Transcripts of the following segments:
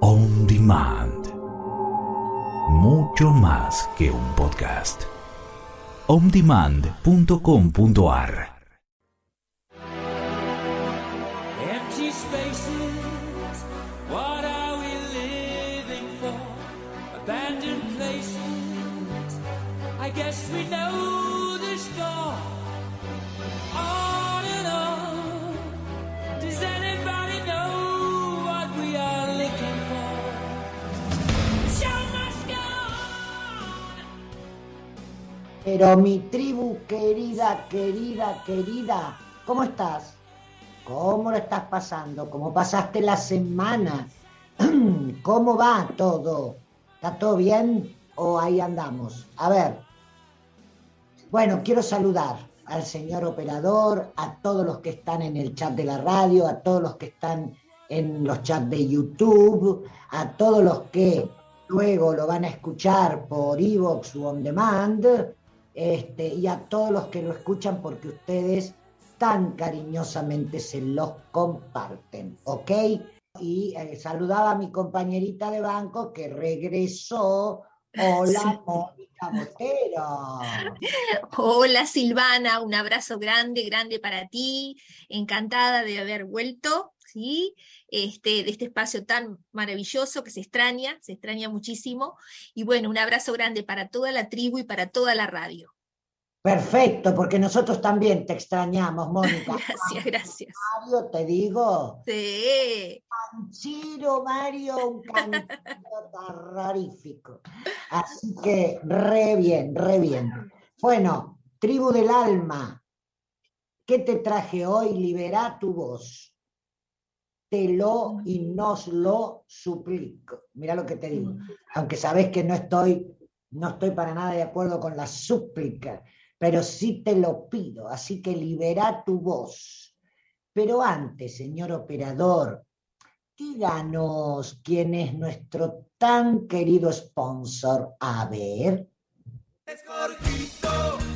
On Demand. Mucho más que un podcast. ondemand.com.ar Pero mi tribu querida, querida, querida, ¿cómo estás? ¿Cómo lo estás pasando? ¿Cómo pasaste la semana? ¿Cómo va todo? ¿Está todo bien o ahí andamos? A ver. Bueno, quiero saludar al señor operador, a todos los que están en el chat de la radio, a todos los que están en los chats de YouTube, a todos los que luego lo van a escuchar por Evox o On Demand, este, y a todos los que lo escuchan porque ustedes tan cariñosamente se los comparten, ¿ok? Y eh, saludaba a mi compañerita de banco que regresó. Hola, Mónica Botero. Hola Silvana, un abrazo grande, grande para ti. Encantada de haber vuelto, ¿sí? Este, de este espacio tan maravilloso que se extraña, se extraña muchísimo. Y bueno, un abrazo grande para toda la tribu y para toda la radio. Perfecto, porque nosotros también te extrañamos, Mónica. Gracias, gracias. Mario, te digo, Sí, Chiro Mario, un canchero terrorífico. Así que re bien, re bien. Bueno, tribu del alma, ¿qué te traje hoy? Liberá tu voz. Te lo y nos lo suplico. Mira lo que te digo. Aunque sabes que no estoy, no estoy para nada de acuerdo con la súplica, pero sí te lo pido. Así que liberá tu voz. Pero antes, señor operador, díganos quién es nuestro tan querido sponsor. A ver. Es Jorgito,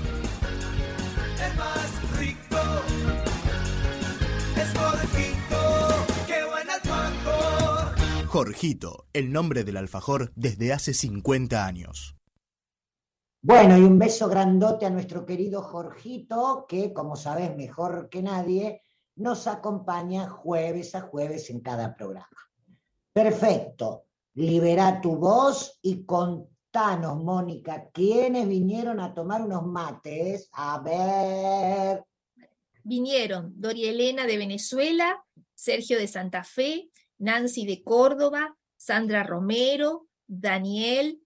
Jorgito, el nombre del alfajor desde hace 50 años. Bueno, y un beso grandote a nuestro querido Jorgito, que como sabes mejor que nadie, nos acompaña jueves a jueves en cada programa. Perfecto. Libera tu voz y contanos, Mónica, quiénes vinieron a tomar unos mates. A ver. vinieron Doria Elena de Venezuela, Sergio de Santa Fe, Nancy de Córdoba, Sandra Romero, Daniel,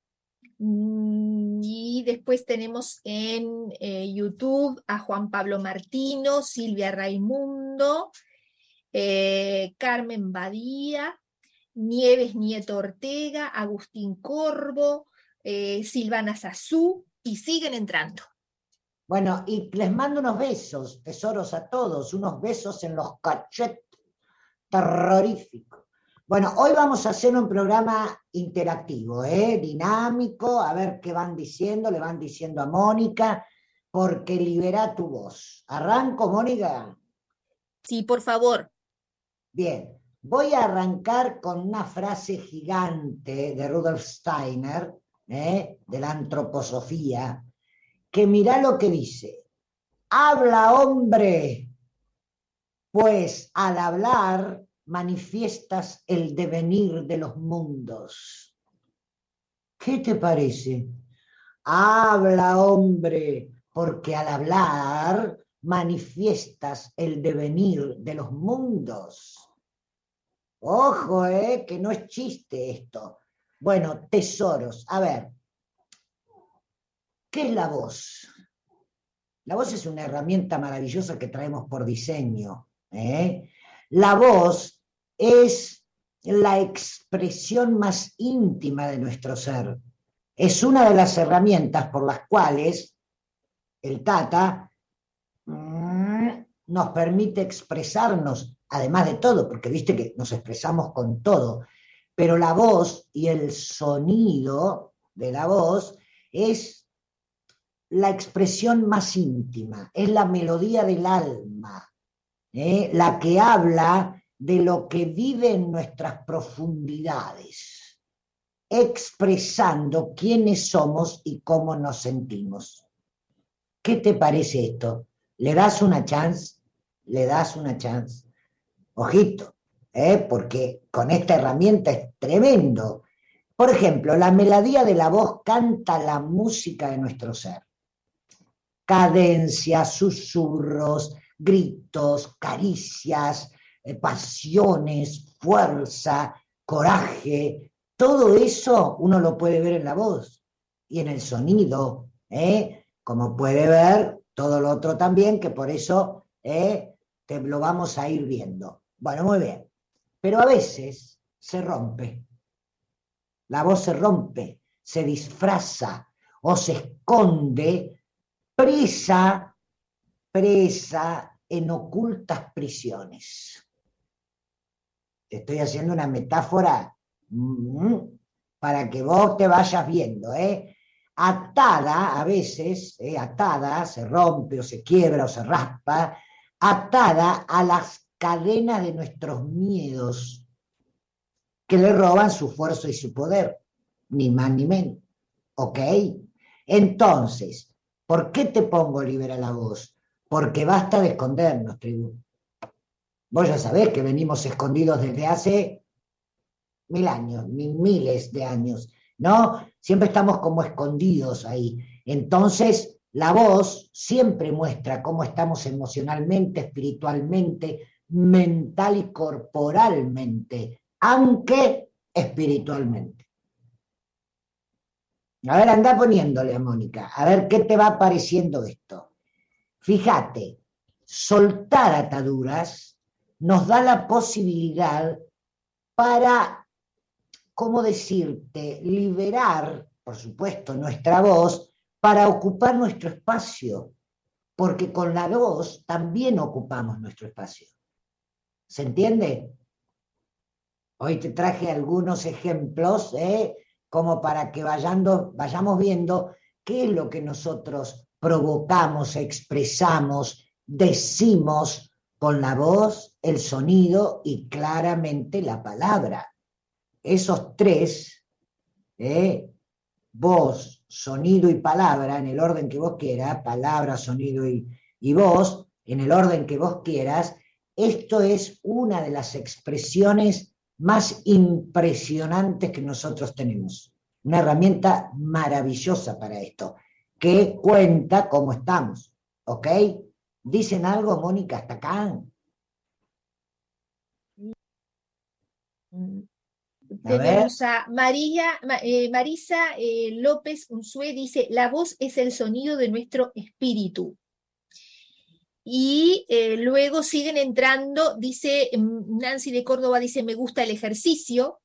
mm, y después tenemos en eh, YouTube a Juan Pablo Martino, Silvia Raimundo, eh, Carmen Badía, Nieves Nieto Ortega, Agustín Corvo, eh, Silvana Sazú, y siguen entrando. Bueno, y les mando unos besos, tesoros a todos, unos besos en los cachetes terroríficos. Bueno, hoy vamos a hacer un programa interactivo, ¿eh? dinámico, a ver qué van diciendo, le van diciendo a Mónica, porque libera tu voz. ¿Arranco, Mónica? Sí, por favor. Bien, voy a arrancar con una frase gigante de Rudolf Steiner, ¿eh? de la antroposofía, que mira lo que dice. Habla, hombre, pues al hablar manifiestas el devenir de los mundos. ¿Qué te parece? Habla, hombre, porque al hablar manifiestas el devenir de los mundos. Ojo, eh, que no es chiste esto. Bueno, tesoros. A ver, ¿qué es la voz? La voz es una herramienta maravillosa que traemos por diseño. ¿eh? La voz es la expresión más íntima de nuestro ser. Es una de las herramientas por las cuales el Tata mm, nos permite expresarnos, además de todo, porque viste que nos expresamos con todo, pero la voz y el sonido de la voz es la expresión más íntima, es la melodía del alma, ¿eh? la que habla de lo que vive en nuestras profundidades, expresando quiénes somos y cómo nos sentimos. ¿Qué te parece esto? ¿Le das una chance? ¿Le das una chance? Ojito, ¿eh? porque con esta herramienta es tremendo. Por ejemplo, la melodía de la voz canta la música de nuestro ser. Cadencias, susurros, gritos, caricias, pasiones, fuerza, coraje, todo eso uno lo puede ver en la voz y en el sonido, ¿eh? como puede ver todo lo otro también, que por eso ¿eh? te lo vamos a ir viendo. Bueno, muy bien, pero a veces se rompe, la voz se rompe, se disfraza o se esconde presa, presa en ocultas prisiones estoy haciendo una metáfora mm, para que vos te vayas viendo, ¿eh? Atada a veces, ¿eh? atada, se rompe o se quiebra o se raspa, atada a las cadenas de nuestros miedos que le roban su fuerza y su poder, ni más ni menos. ¿Ok? Entonces, ¿por qué te pongo libera la voz? Porque basta de escondernos, tribu. Vos ya sabés que venimos escondidos desde hace mil años, mil, miles de años, ¿no? Siempre estamos como escondidos ahí. Entonces, la voz siempre muestra cómo estamos emocionalmente, espiritualmente, mental y corporalmente, aunque espiritualmente. A ver, anda poniéndole a Mónica, a ver qué te va pareciendo esto. Fíjate, soltar ataduras nos da la posibilidad para, ¿cómo decirte?, liberar, por supuesto, nuestra voz para ocupar nuestro espacio, porque con la voz también ocupamos nuestro espacio. ¿Se entiende? Hoy te traje algunos ejemplos, ¿eh? como para que vayando, vayamos viendo qué es lo que nosotros provocamos, expresamos, decimos con la voz, el sonido y claramente la palabra. Esos tres, ¿eh? voz, sonido y palabra, en el orden que vos quieras, palabra, sonido y, y voz, en el orden que vos quieras, esto es una de las expresiones más impresionantes que nosotros tenemos. Una herramienta maravillosa para esto, que cuenta cómo estamos, ¿ok? ¿Dicen algo, Mónica, hasta acá? Tenemos a María, eh, Marisa eh, López Unzué, dice, la voz es el sonido de nuestro espíritu. Y eh, luego siguen entrando, dice mm, Nancy de Córdoba, dice, me gusta el ejercicio.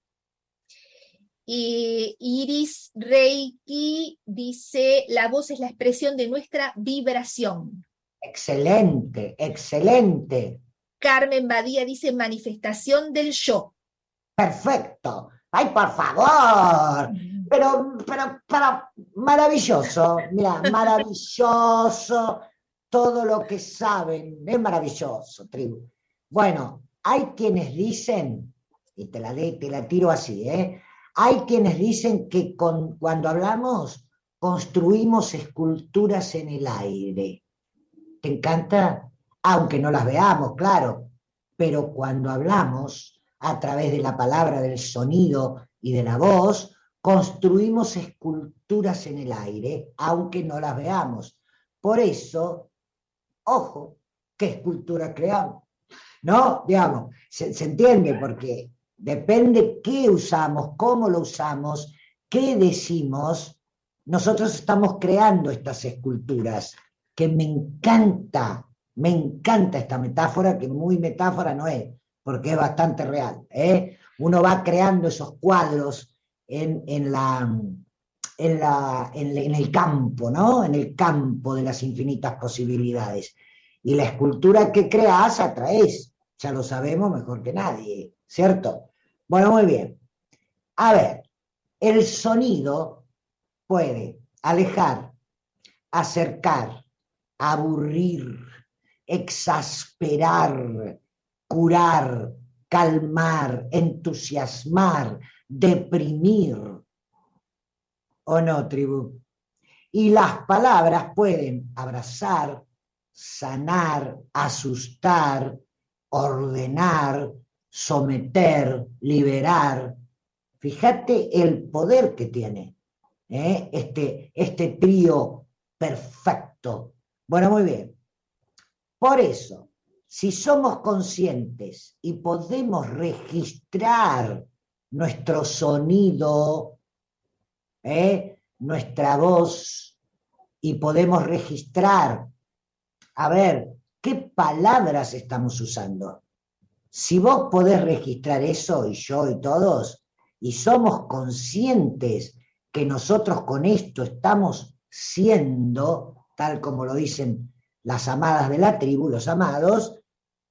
Iris Reiki dice, la voz es la expresión de nuestra vibración. Excelente, excelente. Carmen Badía dice manifestación del yo. Perfecto. Ay, por favor. Pero, pero, pero, maravilloso. Mira, maravilloso. Todo lo que saben. Es maravilloso, tribu. Bueno, hay quienes dicen, y te la, de, te la tiro así, ¿eh? Hay quienes dicen que con, cuando hablamos construimos esculturas en el aire te encanta, aunque no las veamos, claro, pero cuando hablamos a través de la palabra, del sonido y de la voz, construimos esculturas en el aire, aunque no las veamos. Por eso, ojo, ¿qué escultura creamos? ¿No? Digamos, se, se entiende porque depende qué usamos, cómo lo usamos, qué decimos, nosotros estamos creando estas esculturas que me encanta, me encanta esta metáfora, que muy metáfora no es, porque es bastante real. ¿eh? uno va creando esos cuadros en, en la, en, la, en, el campo, ¿no? En el campo de las infinitas posibilidades. Y la escultura que creas atraes, ya lo sabemos mejor que nadie, ¿cierto? Bueno, muy bien. A ver, el sonido puede alejar, acercar, aburrir, exasperar, curar, calmar, entusiasmar, deprimir. ¿O no, tribu? Y las palabras pueden abrazar, sanar, asustar, ordenar, someter, liberar. Fíjate el poder que tiene ¿eh? este, este trío perfecto. Bueno, muy bien. Por eso, si somos conscientes y podemos registrar nuestro sonido, ¿eh? nuestra voz, y podemos registrar, a ver, qué palabras estamos usando. Si vos podés registrar eso, y yo y todos, y somos conscientes que nosotros con esto estamos siendo, tal como lo dicen las amadas de la tribu, los amados,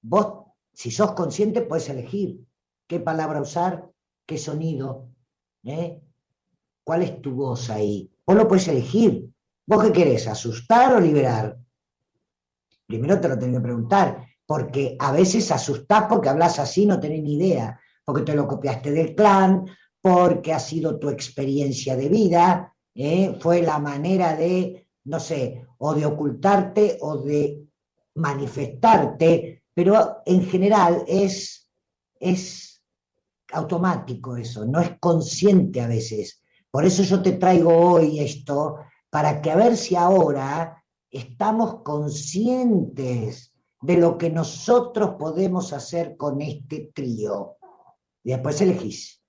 vos, si sos consciente, puedes elegir qué palabra usar, qué sonido, ¿eh? cuál es tu voz ahí. Vos lo puedes elegir. ¿Vos qué querés, asustar o liberar? Primero te lo tengo que preguntar, porque a veces asustás porque hablas así, no tenés ni idea, porque te lo copiaste del clan, porque ha sido tu experiencia de vida, ¿eh? fue la manera de, no sé, o de ocultarte o de manifestarte, pero en general es, es automático eso, no es consciente a veces. Por eso yo te traigo hoy esto, para que a ver si ahora estamos conscientes de lo que nosotros podemos hacer con este trío. Y después elegís.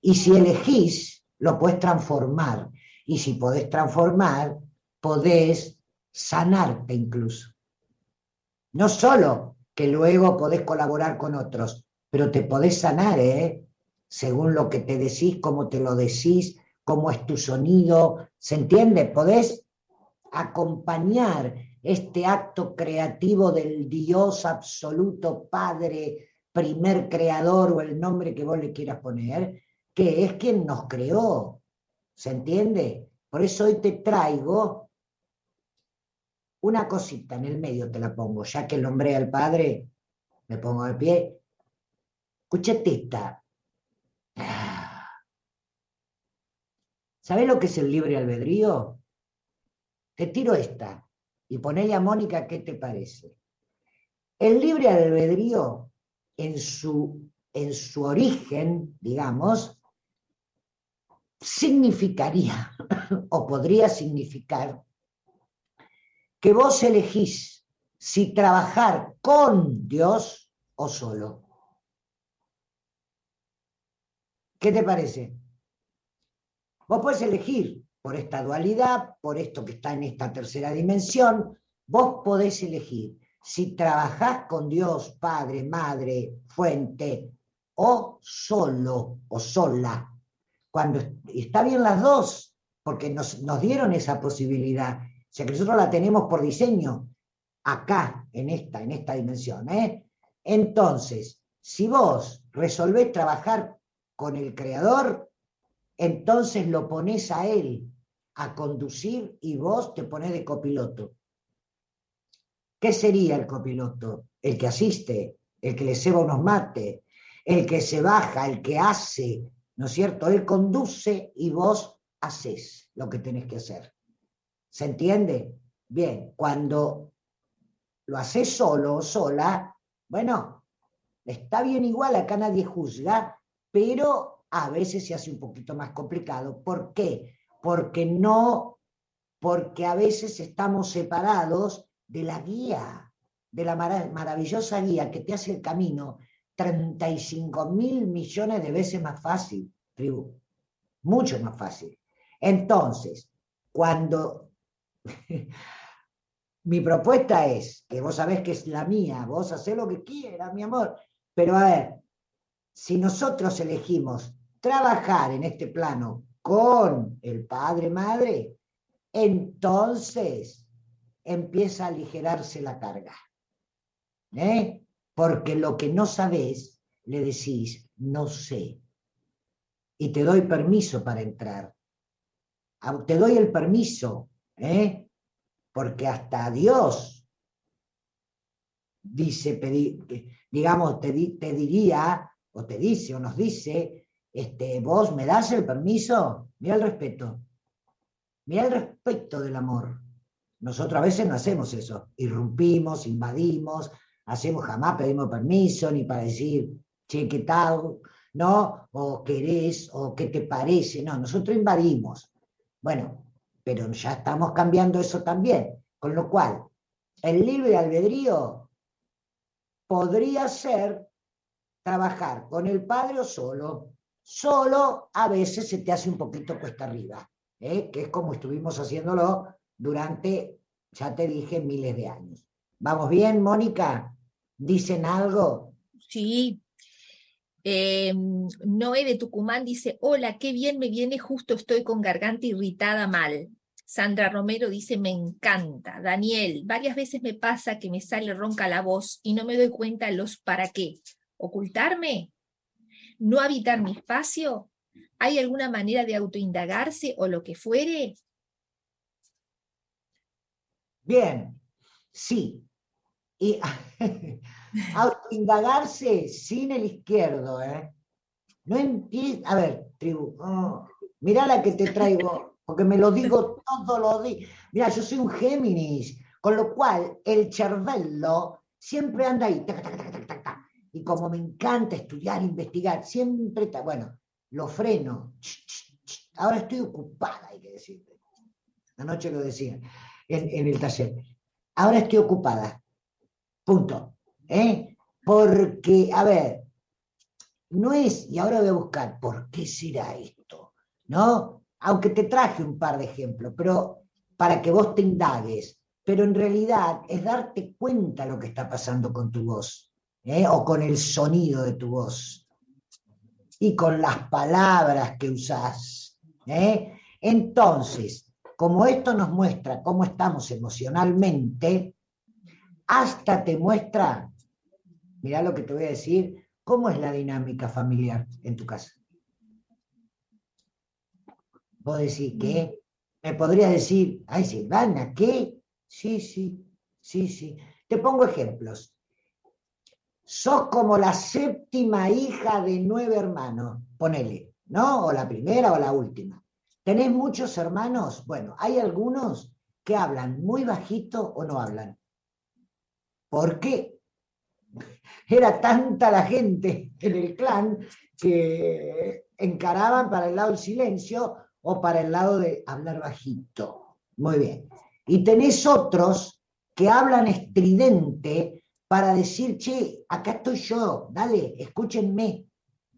Y si elegís, lo puedes transformar. Y si podés transformar, podés sanarte incluso. No solo que luego podés colaborar con otros, pero te podés sanar, ¿eh? Según lo que te decís, cómo te lo decís, cómo es tu sonido, ¿se entiende? Podés acompañar este acto creativo del Dios absoluto, Padre, primer creador o el nombre que vos le quieras poner, que es quien nos creó. ¿Se entiende? Por eso hoy te traigo una cosita en el medio, te la pongo, ya que nombré al Padre, me pongo de pie. Escuchate esta. ¿Sabés lo que es el libre albedrío? Te tiro esta y ponele a Mónica qué te parece. El libre albedrío, en su, en su origen, digamos, significaría o podría significar que vos elegís si trabajar con Dios o solo. ¿Qué te parece? Vos podés elegir por esta dualidad, por esto que está en esta tercera dimensión, vos podés elegir si trabajás con Dios, Padre, Madre, Fuente, o solo o sola cuando está bien las dos, porque nos, nos dieron esa posibilidad. O sea que nosotros la tenemos por diseño acá, en esta, en esta dimensión. ¿eh? Entonces, si vos resolvés trabajar con el creador, entonces lo pones a él a conducir y vos te pones de copiloto. ¿Qué sería el copiloto? El que asiste, el que le ceba unos mates, el que se baja, el que hace, ¿no es cierto? Él conduce y vos haces lo que tenés que hacer. ¿Se entiende? Bien, cuando lo haces solo o sola, bueno, está bien igual, acá nadie juzga, pero a veces se hace un poquito más complicado. ¿Por qué? Porque no, porque a veces estamos separados de la guía, de la maravillosa guía que te hace el camino 35 mil millones de veces más fácil, tribu. Mucho más fácil. Entonces, cuando mi propuesta es, que vos sabés que es la mía, vos hacés lo que quieras, mi amor, pero a ver, si nosotros elegimos trabajar en este plano con el padre, madre, entonces empieza a aligerarse la carga. ¿Eh? Porque lo que no sabes, le decís, no sé. Y te doy permiso para entrar. Te doy el permiso, ¿eh? porque hasta Dios dice, digamos, te, di- te diría, o te dice, o nos dice, este, vos me das el permiso, mira el respeto, mira el respeto del amor. Nosotros a veces no hacemos eso, irrumpimos, invadimos, hacemos, jamás pedimos permiso, ni para decir, che, ¿qué tal? ¿No? O querés, o qué te parece, no, nosotros invadimos. Bueno, pero ya estamos cambiando eso también, con lo cual, el libre albedrío podría ser trabajar con el padre o solo. Solo a veces se te hace un poquito cuesta arriba, ¿eh? que es como estuvimos haciéndolo durante, ya te dije, miles de años. ¿Vamos bien, Mónica? ¿Dicen algo? Sí. Eh, Noé de Tucumán dice, hola, qué bien me viene, justo estoy con garganta irritada mal. Sandra Romero dice, me encanta. Daniel, varias veces me pasa que me sale ronca la voz y no me doy cuenta los para qué. ¿Ocultarme? ¿No habitar mi espacio? ¿Hay alguna manera de autoindagarse o lo que fuere? Bien, sí. Y autoindagarse sin el izquierdo, ¿eh? No empie- A ver, tribu, oh, mirá la que te traigo, porque me lo digo todos los días. Mira, yo soy un Géminis, con lo cual el cervello siempre anda ahí. Y como me encanta estudiar, investigar, siempre está, bueno, lo freno. Ahora estoy ocupada, hay que decirte. Anoche lo decía en el taller. Ahora estoy ocupada. Punto. ¿Eh? Porque, a ver, no es, y ahora voy a buscar, ¿por qué será esto? ¿No? Aunque te traje un par de ejemplos, pero para que vos te indagues, pero en realidad es darte cuenta lo que está pasando con tu voz, ¿eh? o con el sonido de tu voz, y con las palabras que usás. ¿eh? Entonces, como esto nos muestra cómo estamos emocionalmente, hasta te muestra, mirá lo que te voy a decir, cómo es la dinámica familiar en tu casa. Vos decís, ¿qué? ¿Me podrías decir, ay Silvana, qué? Sí, sí, sí, sí. Te pongo ejemplos. Sos como la séptima hija de nueve hermanos, ponele, ¿no? O la primera o la última. ¿Tenés muchos hermanos? Bueno, hay algunos que hablan muy bajito o no hablan. ¿Por qué? Era tanta la gente en el clan que encaraban para el lado del silencio o para el lado de hablar bajito. Muy bien. Y tenés otros que hablan estridente para decir, che, acá estoy yo, dale, escúchenme.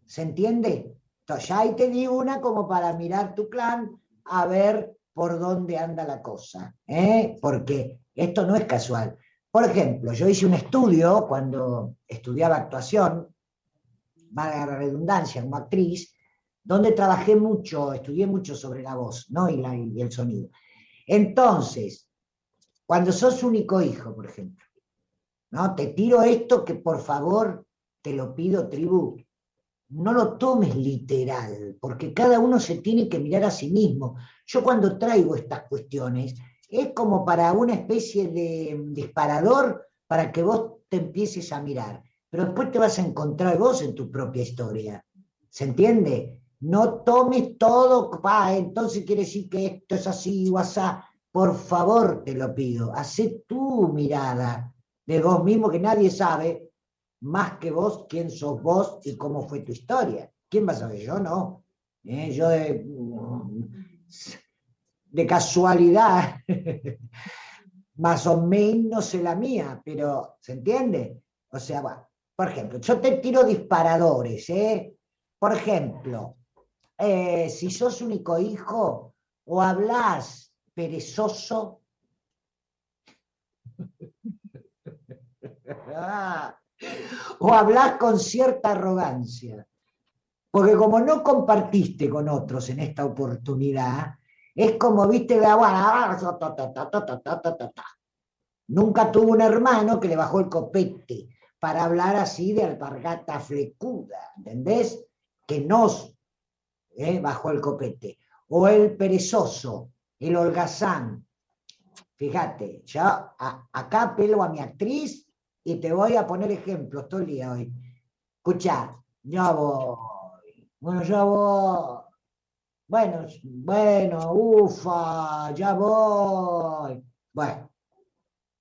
¿Se entiende? Entonces, ya ahí te di una como para mirar tu clan a ver por dónde anda la cosa, ¿eh? porque esto no es casual. Por ejemplo, yo hice un estudio cuando estudiaba actuación, valga la redundancia, como actriz, donde trabajé mucho, estudié mucho sobre la voz ¿no? y, y el sonido. Entonces, cuando sos único hijo, por ejemplo, ¿no? te tiro esto que por favor te lo pido, tribu, no lo tomes literal, porque cada uno se tiene que mirar a sí mismo. Yo cuando traigo estas cuestiones, es como para una especie de disparador para que vos te empieces a mirar, pero después te vas a encontrar vos en tu propia historia. ¿Se entiende? No tomes todo, pa, entonces quiere decir que esto es así o asá. Por favor, te lo pido, hacé tu mirada de vos mismo, que nadie sabe más que vos quién sos vos y cómo fue tu historia. ¿Quién va a saber? Yo no. Eh, Yo de, de casualidad, más o menos sé la mía, pero ¿se entiende? O sea, por ejemplo, yo te tiro disparadores, ¿eh? Por ejemplo, eh, si sos único hijo o hablas perezoso, o hablas con cierta arrogancia. Porque como no compartiste con otros en esta oportunidad, es como, viste, de la Nunca tuvo un hermano que le bajó el copete para hablar así de alpargata flecuda, ¿entendés? Que nos eh, bajó el copete. O el perezoso, el holgazán. Fíjate, yo acá pelo a mi actriz y te voy a poner ejemplos todo el día hoy. Escuchá, yo voy. Bueno, yo voy. Bueno, bueno, ufa, ya voy. Bueno,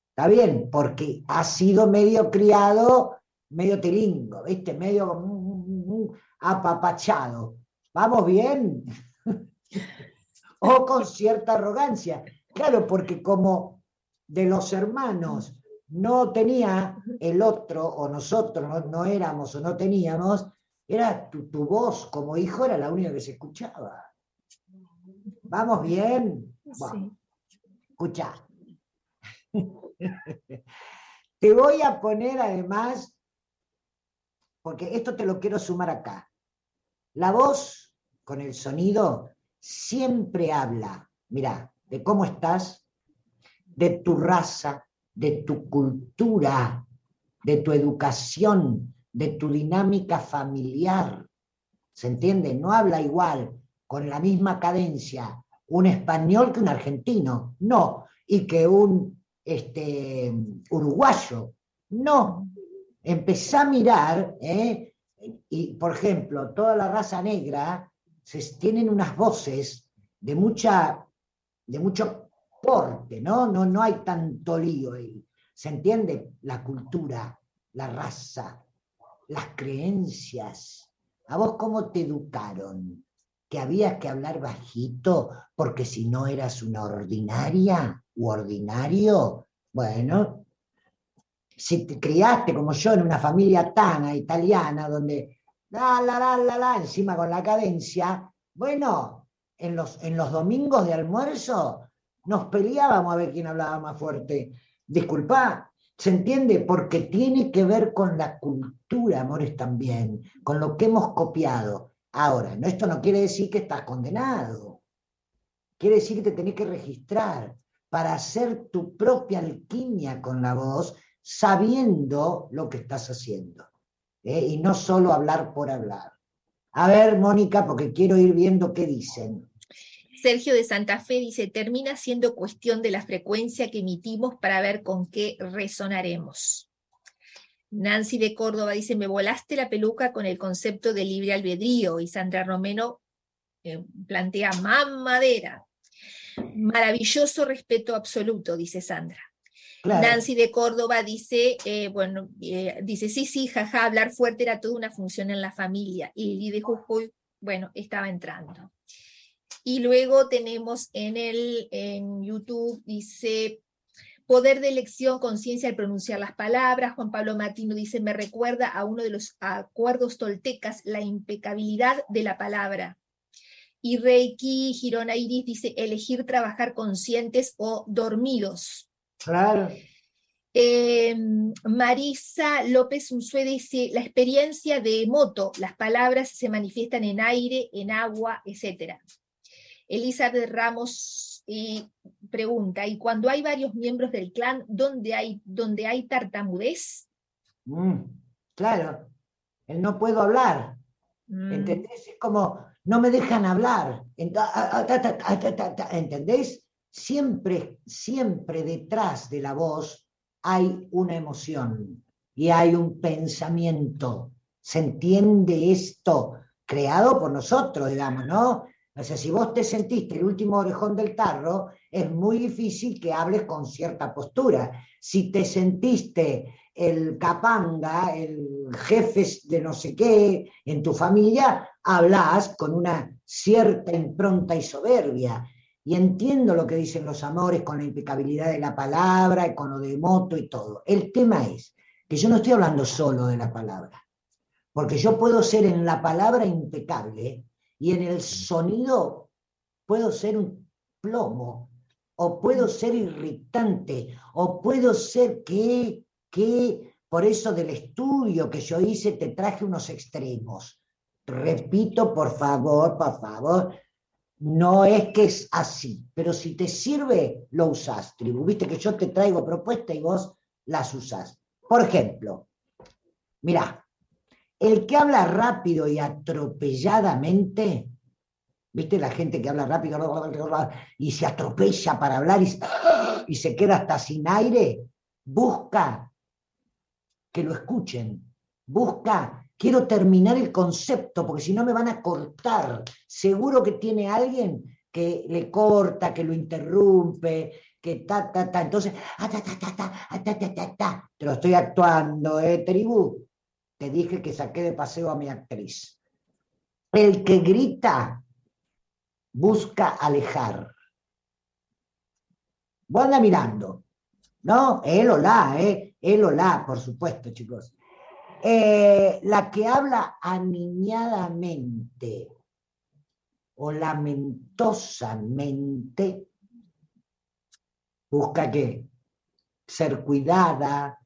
está bien, porque ha sido medio criado, medio tilingo, ¿viste? Medio apapachado. ¿Vamos bien? o con cierta arrogancia. Claro, porque como de los hermanos no tenía el otro, o nosotros no, no éramos o no teníamos, era tu, tu voz como hijo era la única que se escuchaba. ¿Vamos bien? Bueno, escucha. Te voy a poner además, porque esto te lo quiero sumar acá. La voz con el sonido siempre habla, mira, de cómo estás, de tu raza, de tu cultura, de tu educación, de tu dinámica familiar. ¿Se entiende? No habla igual, con la misma cadencia, un español que un argentino, no, y que un este, uruguayo, no. Empezá a mirar, ¿eh? y por ejemplo, toda la raza negra se, tienen unas voces de mucha, de mucho porte, ¿no? No, no hay tanto lío ahí. ¿Se entiende? La cultura, la raza, las creencias. ¿A vos cómo te educaron? ¿Que habías que hablar bajito porque si no eras una ordinaria u ordinario? Bueno, si te criaste como yo en una familia tana italiana donde la la la la la encima con la cadencia, bueno, en los, en los domingos de almuerzo nos peleábamos a ver quién hablaba más fuerte. Disculpa, ¿se entiende? Porque tiene que ver con la cultura, amores, también, con lo que hemos copiado. Ahora, no, esto no quiere decir que estás condenado. Quiere decir que te tenés que registrar para hacer tu propia alquimia con la voz, sabiendo lo que estás haciendo. ¿eh? Y no solo hablar por hablar. A ver, Mónica, porque quiero ir viendo qué dicen. Sergio de Santa Fe dice, termina siendo cuestión de la frecuencia que emitimos para ver con qué resonaremos. Nancy de Córdoba dice, me volaste la peluca con el concepto de libre albedrío y Sandra Romero eh, plantea mamadera. Maravilloso respeto absoluto, dice Sandra. Claro. Nancy de Córdoba dice, eh, bueno, eh, dice, sí, sí, jaja, hablar fuerte era toda una función en la familia. Y Lili de Jujuy, bueno, estaba entrando. Y luego tenemos en el en YouTube, dice, poder de elección, conciencia al pronunciar las palabras. Juan Pablo Martino dice, me recuerda a uno de los acuerdos toltecas, la impecabilidad de la palabra. Y Reiki Girona Iris dice, elegir trabajar conscientes o dormidos. Claro. Eh, Marisa López Unzué dice, la experiencia de moto, las palabras se manifiestan en aire, en agua, etc. Elizabeth Ramos eh, pregunta, ¿y cuando hay varios miembros del clan, ¿dónde hay, donde hay tartamudez? Mm, claro. El no puedo hablar. Mm, ¿Entendés? Es como, no me dejan hablar. Ent- a- a- ta- ta- ta- ta- ta- ta- ¿Entendés? Siempre, siempre detrás de la voz hay una emoción y hay un pensamiento. ¿Se entiende esto? Creado por nosotros, digamos, ¿no? O sea, si vos te sentiste el último orejón del tarro, es muy difícil que hables con cierta postura. Si te sentiste el capanga, el jefe de no sé qué en tu familia, hablas con una cierta impronta y soberbia. Y entiendo lo que dicen los amores con la impecabilidad de la palabra, con lo de moto y todo. El tema es que yo no estoy hablando solo de la palabra, porque yo puedo ser en la palabra impecable y en el sonido puedo ser un plomo, o puedo ser irritante, o puedo ser que, que Por eso del estudio que yo hice te traje unos extremos. Repito, por favor, por favor, no es que es así, pero si te sirve, lo usás, tribu. Viste que yo te traigo propuestas y vos las usás. Por ejemplo, mirá, el que habla rápido y atropelladamente, viste la gente que habla rápido y se atropella para hablar y, se queda hasta sin aire, busca que lo escuchen, busca quiero terminar el concepto, porque si no me van a cortar. Seguro que tiene alguien que le corta, que lo interrumpe, que ta, ta, ta. Entonces, ah, ta, ta, ta, ta, ah, ta, ta, ta, ta. Te lo estoy actuando, ¿eh, tribu? Te dije que saqué de paseo a mi actriz. El que grita busca alejar. Vos anda mirando. No, él o la, ¿eh? Él o la, por supuesto, chicos. Eh, la que habla aniñadamente o lamentosamente busca que ser cuidada,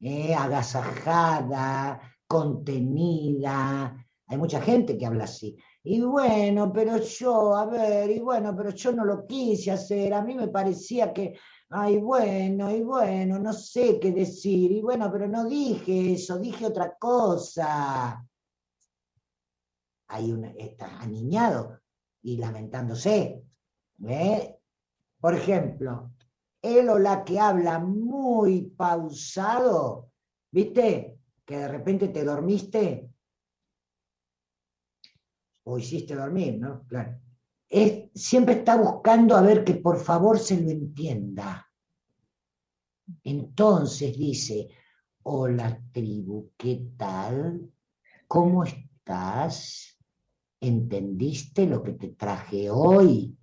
eh, agasajada, contenida. Hay mucha gente que habla así. Y bueno, pero yo, a ver, y bueno, pero yo no lo quise hacer. A mí me parecía que Ay, bueno, y bueno, no sé qué decir. Y bueno, pero no dije eso, dije otra cosa. Hay un, está aniñado y lamentándose. ¿eh? Por ejemplo, él o la que habla muy pausado, ¿viste? Que de repente te dormiste o hiciste dormir, ¿no? Claro siempre está buscando a ver que por favor se lo entienda. Entonces dice, hola tribu, ¿qué tal? ¿Cómo estás? ¿Entendiste lo que te traje hoy?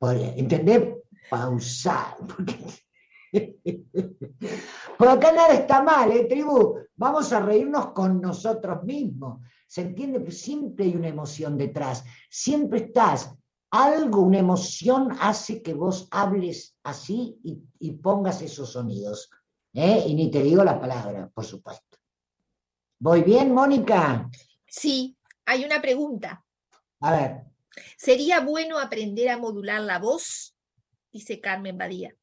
¿Entendés? Pausar. Por acá nada está mal, ¿eh, tribu? Vamos a reírnos con nosotros mismos. ¿Se entiende? Pues siempre hay una emoción detrás. Siempre estás algo, una emoción hace que vos hables así y, pongas esos sonidos. ¿eh? Y ni te digo la palabra, por supuesto. ¿Voy bien, Mónica? Sí, hay una pregunta. A ver. ¿Sería bueno aprender a modular la voz? Dice Carmen Badía.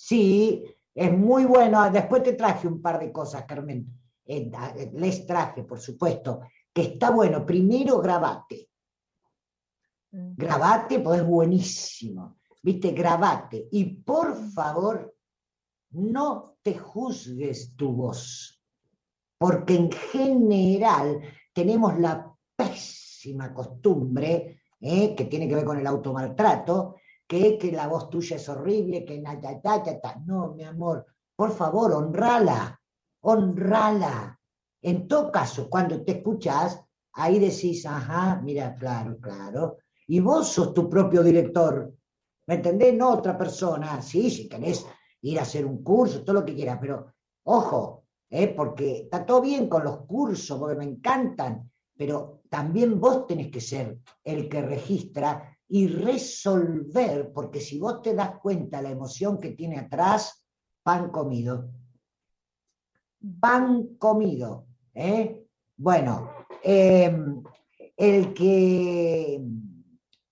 Sí, es muy bueno. Después te traje un par de cosas, Carmen. Eh, les traje, por supuesto, que está bueno. Primero grabate Grabate, pues es buenísimo. Viste, grabate. Y por favor, no te juzgues tu voz. Porque en general tenemos la pésima costumbre, ¿eh? que tiene que ver con el automaltrato, que que la voz tuya es horrible, que No, mi amor, por favor, honrala, honrala. En todo caso, cuando te escuchas, ahí decís, ajá, mira, claro, claro, y vos sos tu propio director. ¿Me entendés? No otra persona. Sí, si querés ir a hacer un curso, todo lo que quieras, pero ojo, ¿eh? porque está todo bien con los cursos, porque me encantan, pero también vos tenés que ser el que registra y resolver, porque si vos te das cuenta la emoción que tiene atrás, pan comido. Pan comido. ¿eh? Bueno, eh, el que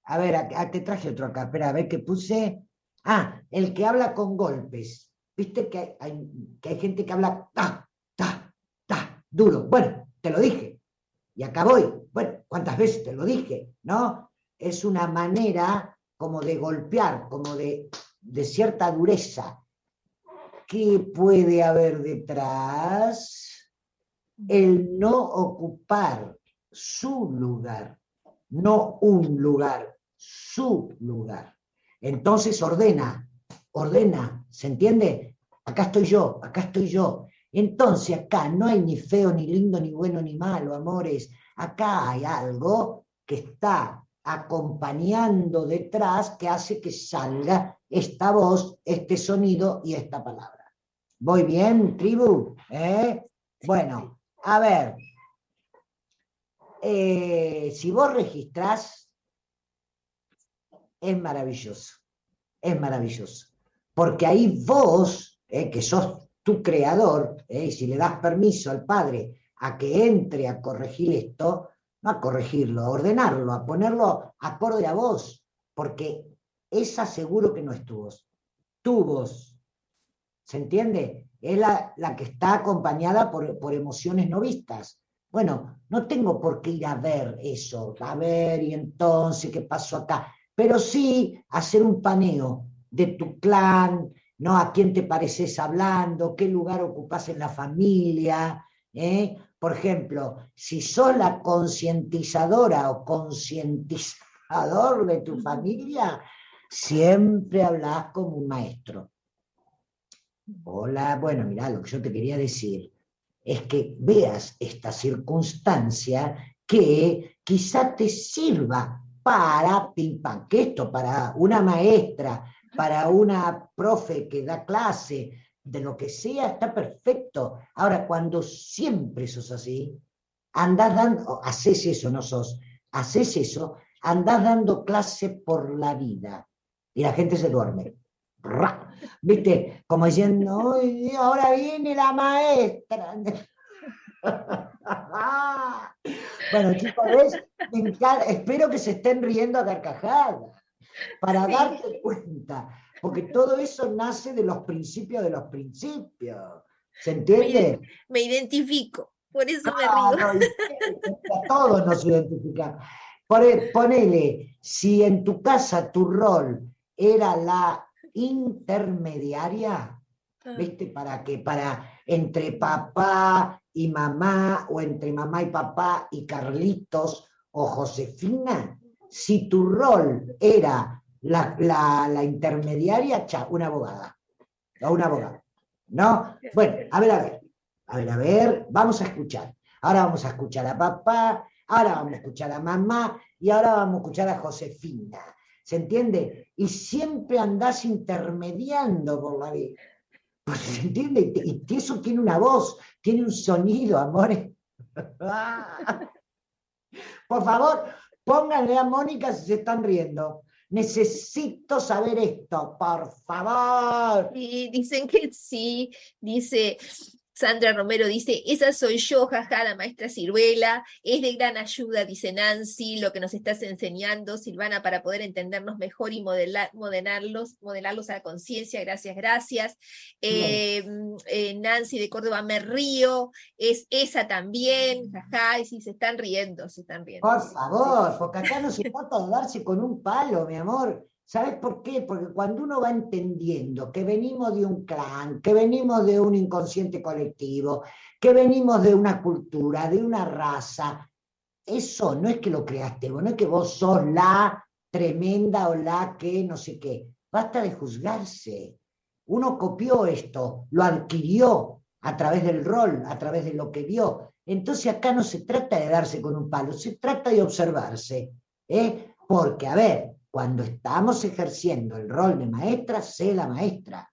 a ver, te traje otro acá, espera, a ver qué puse. Ah, el que habla con golpes. Viste que hay, que hay gente que habla ta, ta, ta, duro. Bueno, te lo dije. Y acá voy. Bueno, ¿cuántas veces te lo dije? ¿No? Es una manera como de golpear, como de, de cierta dureza. ¿Qué puede haber detrás? El no ocupar su lugar, no un lugar, su lugar. Entonces ordena, ordena, ¿se entiende? Acá estoy yo, acá estoy yo. Entonces acá no hay ni feo, ni lindo, ni bueno, ni malo, amores. Acá hay algo que está acompañando detrás que hace que salga esta voz, este sonido y esta palabra. ¿Voy bien, tribu? ¿Eh? Bueno, a ver, eh, si vos registrás es maravilloso, es maravilloso. Porque ahí vos, eh, que sos tu creador, ¿eh? y si le das permiso al padre a que entre a corregir esto, no a corregirlo, a ordenarlo, a ponerlo acorde a vos, porque esa seguro que no es tu voz. ¿Se entiende? Es la, la que está acompañada por, por emociones no vistas. Bueno, no tengo por qué ir a ver eso, a ver y entonces qué pasó acá, pero sí hacer un paneo de tu clan, ¿no? A quién te pareces hablando, qué lugar ocupas en la familia, ¿eh? Por ejemplo, si sos la concientizadora o concientizador de tu familia, siempre hablas como un maestro. Hola, bueno, mira, lo que yo te quería decir es que veas esta circunstancia que quizá te sirva para, pim pam, que esto para una maestra, para una profe que da clase, de lo que sea, está perfecto. Ahora, cuando siempre sos así, andás dando, haces eso, no sos, haces eso, andás dando clase por la vida y la gente se duerme. ¿Viste? Como diciendo, "Uy, ahora viene la maestra. bueno, chicos, espero que se estén riendo a carcajadas para darte cuenta, porque todo eso nace de los principios de los principios. ¿Se entiende? Me identifico, por eso me Claro, río. todos nos identificamos. Pone- Ponele, si en tu casa tu rol era la intermediaria, ¿viste? Para que, para entre papá y mamá, o entre mamá y papá y Carlitos o Josefina, si tu rol era la, la- intermediaria, cha, una abogada, o un abogado, ¿no? Bueno, a ver, a ver, a ver, a ver, vamos a escuchar. Ahora vamos a escuchar a papá, ahora vamos a escuchar a mamá y ahora vamos a escuchar a Josefina. ¿Se entiende? Y siempre andás intermediando por la vida. Pues, ¿Se entiende? Y eso tiene una voz, tiene un sonido, amores. Por favor, pónganle a Mónica si se están riendo. Necesito saber esto, por favor. Y dicen que sí, dice Sandra Romero, dice, esa soy yo, jaja, la maestra Ciruela, es de gran ayuda, dice Nancy, lo que nos estás enseñando, Silvana, para poder entendernos mejor y modelar, modelarlos, modelarlos a la conciencia, gracias, gracias. Eh, mm, eh, Nancy de Córdoba, me río, es esa también, jaja, y sí, se están riendo, se están riendo. Por favor, porque acá no se trata de darse con un palo, mi amor. ¿Sabes por qué? Porque cuando uno va entendiendo que venimos de un clan, que venimos de un inconsciente colectivo, que venimos de una cultura, de una raza, eso no es que lo creaste no es que vos sos la tremenda o la que no sé qué. Basta de juzgarse. Uno copió esto, lo adquirió a través del rol, a través de lo que vio. Entonces acá no se trata de darse con un palo, se trata de observarse. ¿eh? Porque, a ver, cuando estamos ejerciendo el rol de maestra, sé la maestra,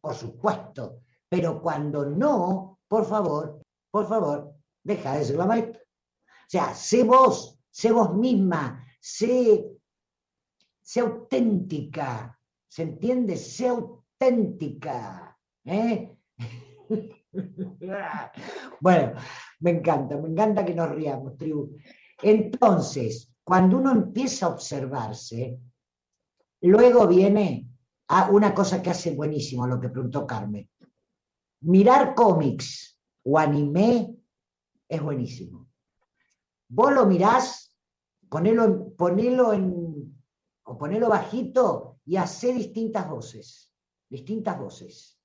por supuesto. Pero cuando no, por favor, por favor, deja de ser la maestra. O sea, sé vos, sé vos misma, sé, sé auténtica, ¿se entiende? Sé auténtica. ¿eh? Bueno, me encanta, me encanta que nos riamos, tribu. Entonces, cuando uno empieza a observarse, luego viene a una cosa que hace buenísimo, lo que preguntó Carmen. Mirar cómics o anime es buenísimo. Vos lo mirás, ponelo, ponelo en, o ponelo bajito y hacé distintas voces, distintas voces.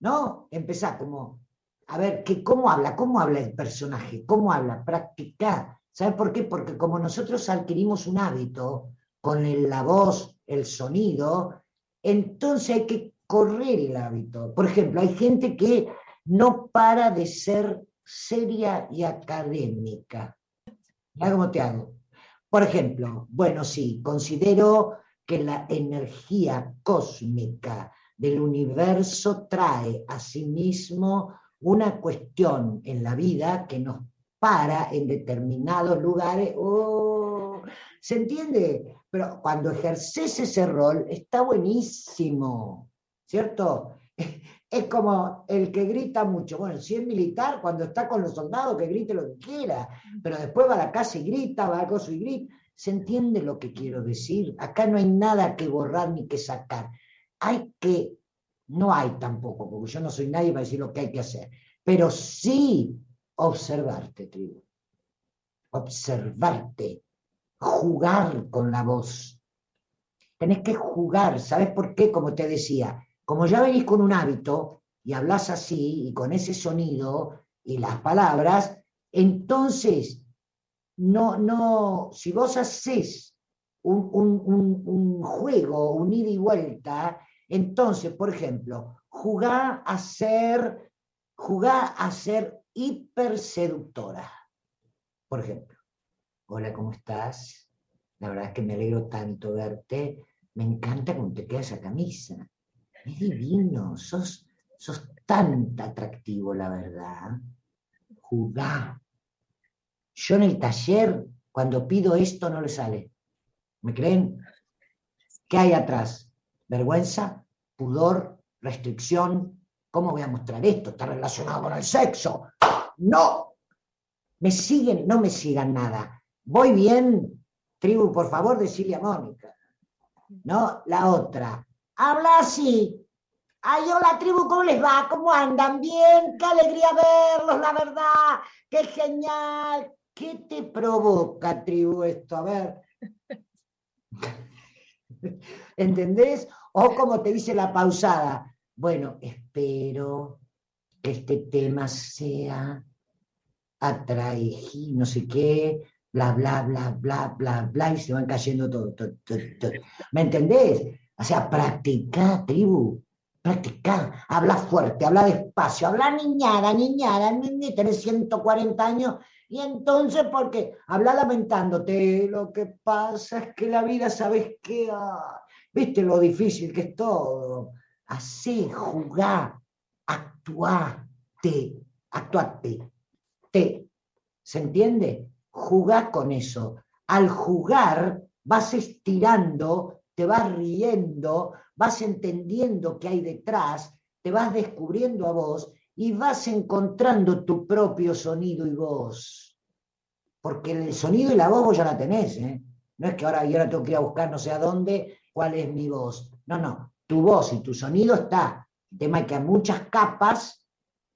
¿No? Empezá como, a ver, que, ¿cómo habla? ¿Cómo habla el personaje? ¿Cómo habla? Practicar. ¿Sabes por qué? Porque como nosotros adquirimos un hábito con la voz, el sonido, entonces hay que correr el hábito. Por ejemplo, hay gente que no para de ser seria y académica. Mira cómo te hago. Por ejemplo, bueno, sí, considero que la energía cósmica del universo trae a sí mismo una cuestión en la vida que nos para en determinados lugares. ¡Oh! ¿Se entiende? Pero cuando ejerces ese rol está buenísimo, ¿cierto? es como el que grita mucho. Bueno, si es militar, cuando está con los soldados, que grite lo que quiera, pero después va a la casa y grita, va a cosa y grita. ¿Se entiende lo que quiero decir? Acá no hay nada que borrar ni que sacar. Hay que, no hay tampoco, porque yo no soy nadie para decir lo que hay que hacer, pero sí observarte, tribu. Observarte, jugar con la voz. Tenés que jugar, ¿sabes por qué? Como te decía, como ya venís con un hábito y hablas así y con ese sonido y las palabras, entonces, no, no, si vos haces un, un, un, un juego, un ida y vuelta, entonces, por ejemplo, jugá a ser, jugá a ser hiperseductora. Por ejemplo, hola, ¿cómo estás? La verdad es que me alegro tanto verte. Me encanta cómo te queda esa camisa. Es divino, sos, sos tan atractivo, la verdad. Jugá. Yo en el taller, cuando pido esto, no le sale. ¿Me creen? ¿Qué hay atrás? ¿Vergüenza? ¿Pudor? ¿Restricción? ¿Cómo voy a mostrar esto? ¿Está relacionado con el sexo? No. ¿Me siguen? No me sigan nada. ¿Voy bien? Tribu, por favor, decirle a Mónica. ¿No? La otra. Habla así. Ay, hola tribu, ¿cómo les va? ¿Cómo andan? Bien, qué alegría verlos, la verdad, qué genial. ¿Qué te provoca, tribu, esto? A ver. ¿Entendés? O como te dice la pausada, bueno, espero que este tema sea atraído, no sé qué, bla, bla, bla, bla, bla, bla, y se van cayendo todo, todo, todo. ¿Me entendés? O sea, practica, tribu, practica, habla fuerte, habla despacio, habla niñada, niñada, ni tenés 140 años, y entonces, ¿por qué? Habla lamentándote, lo que pasa es que la vida, ¿sabes qué? Ah, ¿Viste lo difícil que es todo? Hacé, jugá, actuá, te, actuate, te. ¿Se entiende? Jugá con eso. Al jugar vas estirando, te vas riendo, vas entendiendo qué hay detrás, te vas descubriendo a vos y vas encontrando tu propio sonido y voz. Porque el sonido y la voz vos ya la tenés, ¿eh? No es que ahora yo ahora tengo que ir a buscar no sé a dónde cuál es mi voz. No, no, tu voz y tu sonido está. El tema es que hay muchas capas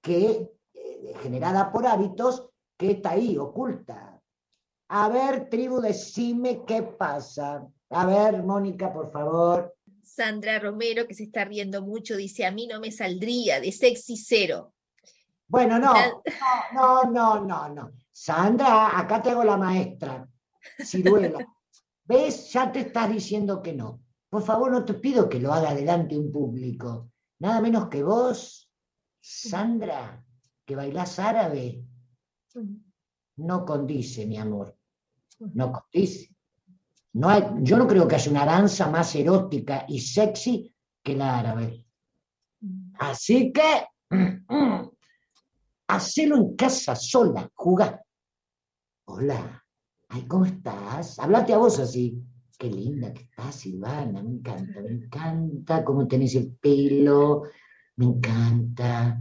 que, eh, generada por hábitos, que está ahí, oculta. A ver, tribu, decime qué pasa. A ver, Mónica, por favor. Sandra Romero, que se está riendo mucho, dice, a mí no me saldría de sexy cero. Bueno, no, no, no, no, no. Sandra, acá tengo la maestra, Ciruela. ¿Ves? Ya te estás diciendo que no. Por favor, no te pido que lo haga delante de un público. Nada menos que vos, Sandra, que bailás árabe. No condice, mi amor. No condice. No hay- yo no creo que haya una danza más erótica y sexy que la árabe. Así que, hacelo en casa sola, jugá. Hola, ay, ¿cómo estás? Hablate a vos así. Qué linda que estás, Silvana, me encanta, me encanta cómo tenés el pelo, me encanta.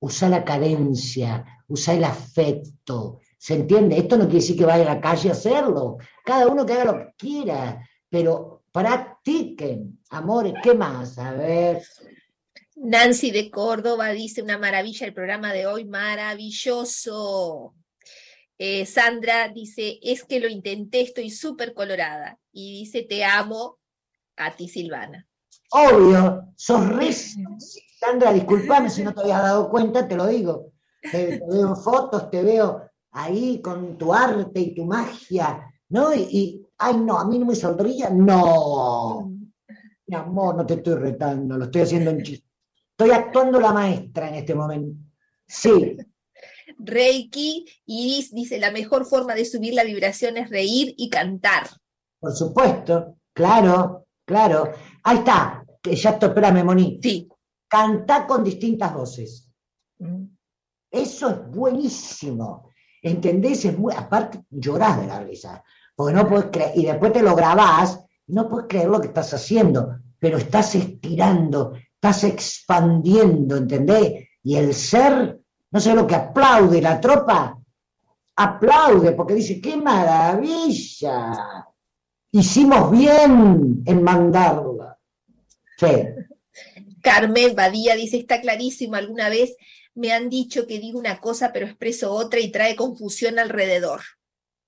Usa la cadencia, usa el afecto. ¿Se entiende? Esto no quiere decir que vaya a la calle a hacerlo. Cada uno que haga lo que quiera, pero practiquen, amores, ¿qué más? A ver. Nancy de Córdoba dice una maravilla el programa de hoy, maravilloso. Eh, Sandra dice, es que lo intenté, estoy súper colorada. Y dice, te amo a ti, Silvana. Obvio, sos re Sandra, disculpame si no te habías dado cuenta, te lo digo. Te, te veo en fotos, te veo ahí con tu arte y tu magia, ¿no? Y, y, ay, no, a mí no me saldría, no. Mi amor, no te estoy retando, lo estoy haciendo en chiste. Estoy actuando la maestra en este momento. Sí, Reiki, Iris dice, la mejor forma de subir la vibración es reír y cantar. por supuesto, claro, claro. Ahí está, que ya estoy, espérame, Moni. Sí. Cantá con distintas voces. Mm. Eso es buenísimo. ¿Entendés? Es muy, aparte, llorás de la risa. Porque no puedes creer, y después te lo grabás, no puedes creer lo que estás haciendo, pero estás estirando, estás expandiendo, ¿entendés? Y el ser, no sé lo que aplaude la tropa, aplaude porque dice, qué maravilla, hicimos bien en mandarla. Sí. Carmen Badía dice, está clarísimo, alguna vez me han dicho que digo una cosa pero expreso otra y trae confusión alrededor.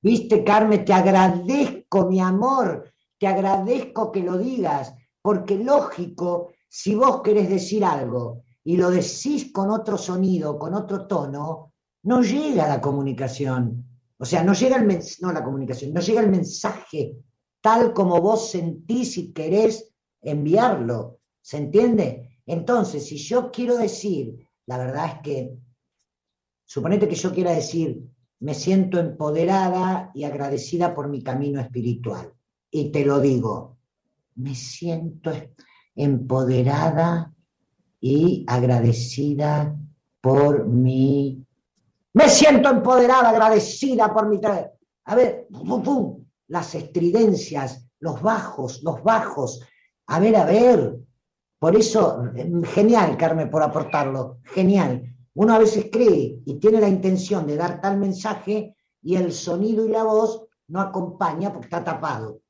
Viste, Carmen, te agradezco, mi amor, te agradezco que lo digas, porque lógico, si vos querés decir algo y lo decís con otro sonido, con otro tono, no llega la comunicación. O sea, no llega el la comunicación, no llega el mensaje tal como vos sentís y querés enviarlo. ¿Se entiende? Entonces, si yo quiero decir, la verdad es que, suponete que yo quiera decir, me siento empoderada y agradecida por mi camino espiritual. Y te lo digo, me siento empoderada y agradecida por mi... Me siento empoderada, agradecida por mi... A ver, pum, pum, las estridencias, los bajos, los bajos. A ver, a ver. Por eso, em, genial, Carmen, por aportarlo. Genial. Uno a veces cree y tiene la intención de dar tal mensaje y el sonido y la voz no acompaña porque está tapado.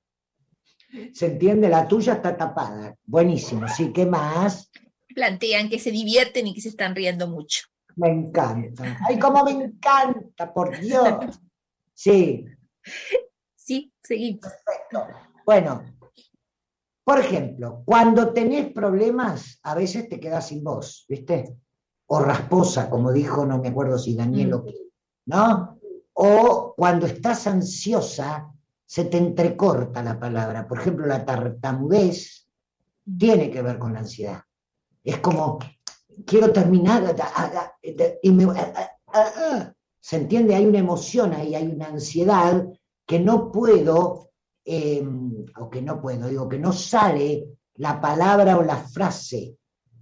¿Se entiende? La tuya está tapada. Buenísimo. Sí, ¿qué más? Plantean que se divierten y que se están riendo mucho. Me encanta. Ay, cómo me encanta, por Dios. Sí, Sí, seguimos. perfecto. Bueno, por ejemplo, cuando tenés problemas, a veces te quedas sin voz, ¿viste? O rasposa, como dijo, no me acuerdo si Daniel o quién, ¿no? O cuando estás ansiosa, se te entrecorta la palabra. Por ejemplo, la tartamudez tiene que ver con la ansiedad. Es como, quiero terminar. ¿se entiende? Hay una emoción ahí, hay una ansiedad que no puedo, eh, o que no puedo, digo, que no sale la palabra o la frase,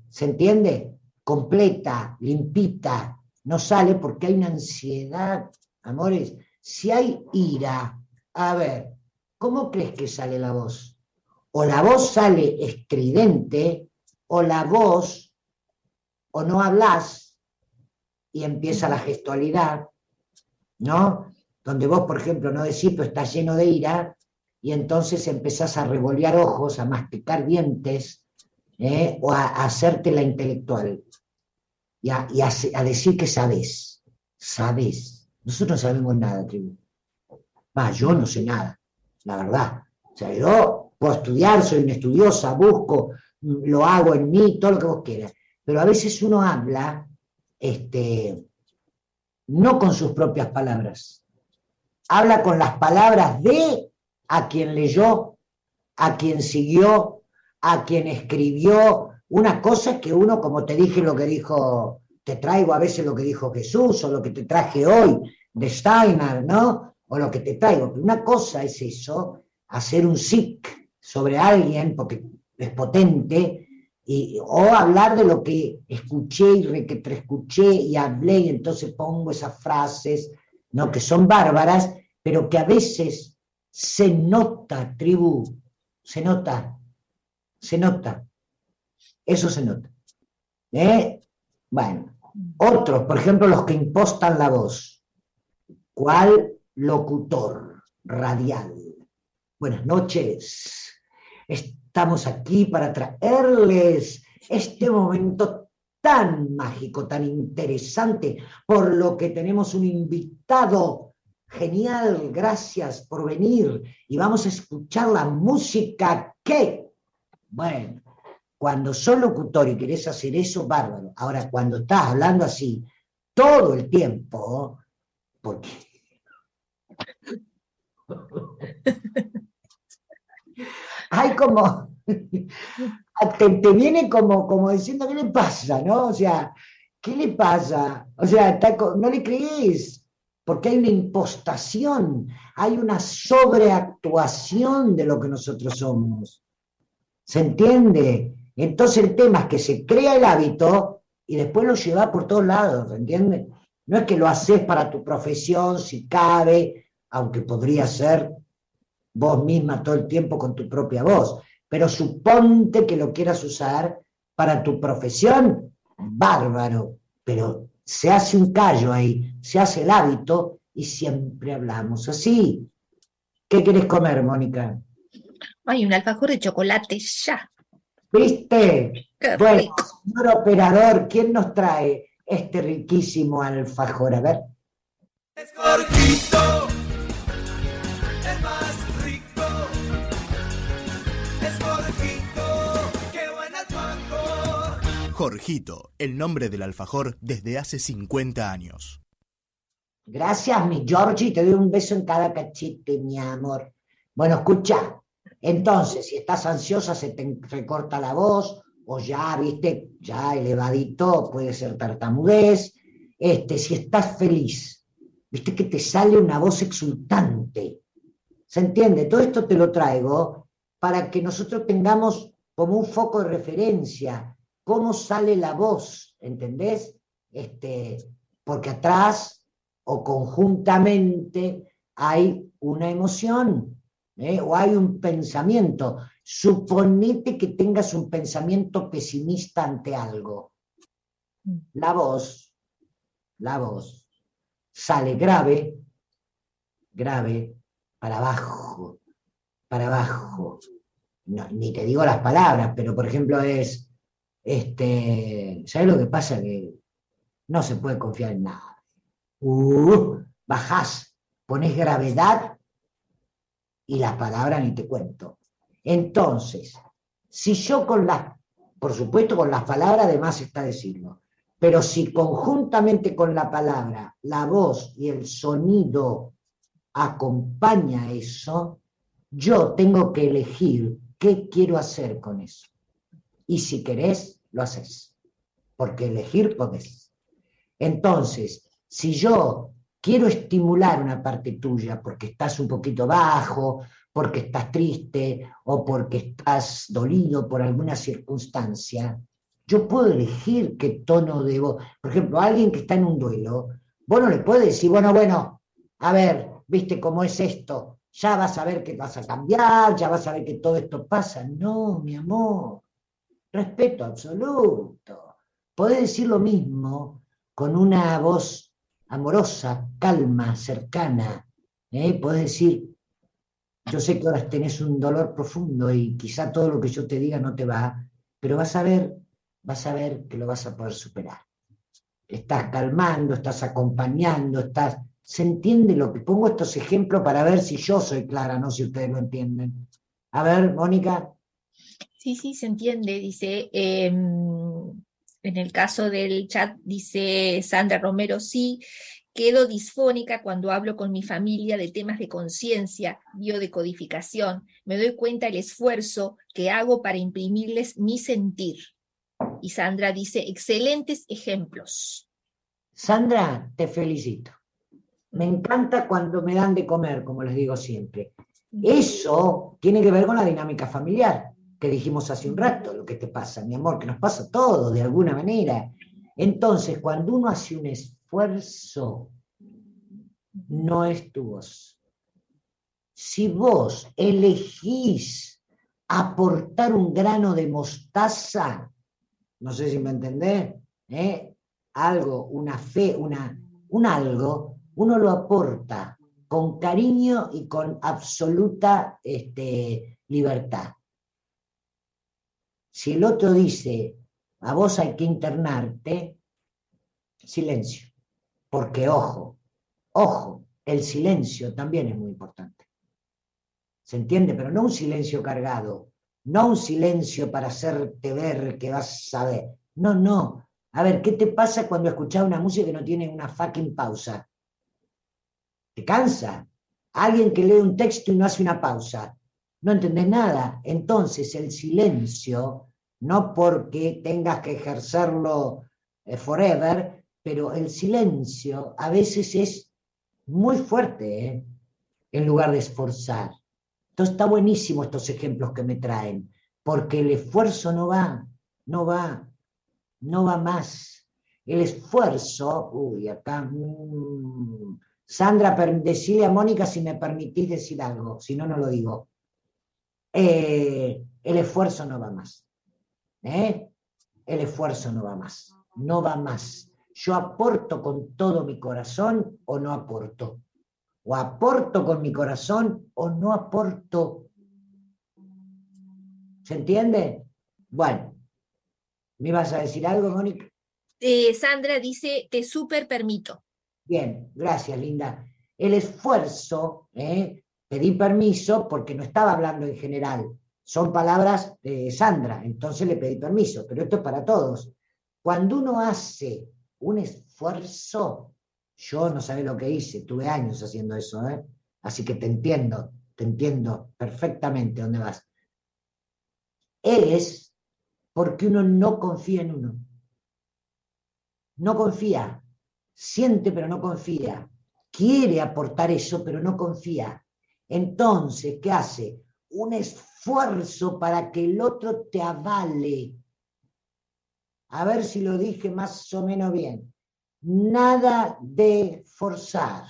¿se entiende? Completa, limpita, no sale porque hay una ansiedad, amores. Si hay ira, a ver, ¿cómo crees que sale la voz? O la voz sale estridente, o la voz, o no hablas y empieza la gestualidad, ¿no? Donde vos, por ejemplo, no decís, pero estás lleno de ira, y entonces empezás a revolear ojos, a masticar dientes, ¿eh? o a, a hacerte la intelectual, y, a, y a se- a decir que sabes, sabes. Nosotros no sabemos nada, tribu. Va, yo no sé nada, la verdad. O sea, yo puedo estudiar, soy una estudiosa, busco, lo hago en mí, todo lo que vos quieras. Pero a veces uno habla, este, no con sus propias palabras, habla con las palabras de a quien leyó, a quien siguió, a quien escribió. Una cosa es que uno, como te dije lo que dijo, te traigo a veces lo que dijo Jesús o lo que te traje hoy de Steiner, ¿no? O lo que te traigo. Una cosa es eso, hacer un sic sobre alguien porque es potente, y, o hablar de lo que escuché y reescuché y hablé y entonces pongo esas frases, ¿no? Que son bárbaras, pero que a veces se nota, tribu, se nota, se nota, eso se nota. ¿Eh? Bueno, otros, por ejemplo, los que impostan la voz. ¿Cuál locutor radial? Buenas noches. Estamos aquí para traerles este momento tan mágico, tan interesante, por lo que tenemos un invitado genial. Gracias por venir y vamos a escuchar la música que, bueno, cuando sos locutor y querés hacer eso, bárbaro. Ahora, cuando estás hablando así todo el tiempo, porque hay como, te, te viene como, como diciendo, ¿qué le pasa? ¿No? O sea, ¿qué le pasa? O sea, no le crees, porque hay una impostación, hay una sobreactuación de lo que nosotros somos. ¿Se entiende? Entonces el tema es que se crea el hábito y después lo lleva por todos lados, ¿se entiende? No es que lo haces para tu profesión, si cabe, aunque podría ser vos misma todo el tiempo con tu propia voz, pero suponte que lo quieras usar para tu profesión, bárbaro, pero se hace un callo ahí, se hace el hábito y siempre hablamos así. ¿Qué quieres comer, Mónica? Hay un alfajor de chocolate ya. ¿Viste? Qué Bueno, rico. señor operador, ¿quién nos trae este riquísimo alfajor? A ver. Es Jorgito, el nombre del alfajor desde hace 50 años. Gracias, mi Georgie, te doy un beso en cada cachete, mi amor. Bueno, escucha, entonces, si estás ansiosa, se te recorta la voz, o ya, viste, ya elevadito, puede ser tartamudez. Este, si estás feliz, viste que te sale una voz exultante. ¿Se entiende? Todo esto te lo traigo para que nosotros tengamos como un foco de referencia cómo sale la voz, ¿entendés? Este, porque atrás o conjuntamente hay una emoción ¿eh? o hay un pensamiento. Suponete que tengas un pensamiento pesimista ante algo. La voz, la voz, sale grave, grave, para abajo, para abajo. Ni te digo las palabras, pero por ejemplo es, este, ¿sabes lo que pasa? Que no se puede confiar en nada. Uh, bajás, pones gravedad y las palabras ni te cuento. Entonces, si yo con las, por supuesto con las palabras además está decirlo, pero si conjuntamente con la palabra, la voz y el sonido acompaña eso, yo tengo que elegir qué quiero hacer con eso. Y si querés, lo haces, porque elegir podés. Entonces, si yo quiero estimular una parte tuya porque estás un poquito bajo, porque estás triste o porque estás dolido por alguna circunstancia, yo puedo elegir qué tono de voz. Por ejemplo, alguien que está en un duelo, vos no le puedes decir, bueno, bueno, a ver, viste cómo es esto, ya vas a ver que vas a cambiar, ya vas a ver que todo esto pasa. No, mi amor, respeto absoluto. Podés decir lo mismo con una voz amorosa, calma, cercana. ¿eh? Podés decir, yo sé que ahora tenés un dolor profundo y quizá todo lo que yo te diga no te va, pero vas a ver, vas a ver que lo vas a poder superar. Estás calmando, estás acompañando, estás... ¿Se entiende lo que pongo estos ejemplos para ver si yo soy clara, no si ustedes lo entienden? A ver, Mónica. Sí, sí, se entiende. Dice, em, en el caso del chat, dice Sandra Romero, sí, quedo disfónica cuando hablo con mi familia de temas de conciencia, biodecodificación. Me doy cuenta el esfuerzo que hago para imprimirles mi sentir. Y Sandra dice, excelentes ejemplos. Sandra, te felicito. Me encanta cuando me dan de comer, como les digo siempre. Eso tiene que ver con la dinámica familiar, que dijimos hace un rato, lo que te pasa, mi amor, que nos pasa todo de alguna manera. Entonces, cuando uno hace un esfuerzo, no es tu voz. Si vos elegís aportar un grano de mostaza, no sé si me entendés, ¿eh? algo, una fe, una, un algo, uno lo aporta con cariño y con absoluta este, libertad. Si el otro dice, a vos hay que internarte, silencio. Porque ojo, ojo, el silencio también es muy importante. ¿Se entiende? Pero no un silencio cargado, no un silencio para hacerte ver que vas a ver. No, no. A ver, ¿qué te pasa cuando escuchás una música que no tiene una fucking pausa? ¿Te cansa? Alguien que lee un texto y no hace una pausa. No entendés nada. Entonces el silencio, no porque tengas que ejercerlo eh, forever, pero el silencio a veces es muy fuerte, ¿eh? en lugar de esforzar. Entonces está buenísimo estos ejemplos que me traen, porque el esfuerzo no va, no va, no va más. El esfuerzo, uy, acá, mm, Sandra, decile a Mónica si me permitís decir algo, si no, no lo digo. Eh, el esfuerzo no va más. ¿eh? el esfuerzo no va más, no va más. Yo aporto con todo mi corazón o no aporto. O aporto con mi corazón o no aporto. ¿Se entiende? Bueno, ¿me ibas a decir algo, Mónica? Eh, Sandra dice, te súper permito. Bien, gracias, Linda. El esfuerzo, ¿eh? Pedí permiso porque no estaba hablando en general. Son palabras de Sandra, entonces le pedí permiso, pero esto es para todos. Cuando uno hace un esfuerzo, yo no sabía lo que hice, tuve años haciendo eso, ¿eh? así que te entiendo, te entiendo perfectamente dónde vas. Es porque uno no confía en uno. No confía, siente pero no confía, quiere aportar eso pero no confía. Entonces, ¿qué hace? Un esfuerzo para que el otro te avale. A ver si lo dije más o menos bien. Nada de forzar,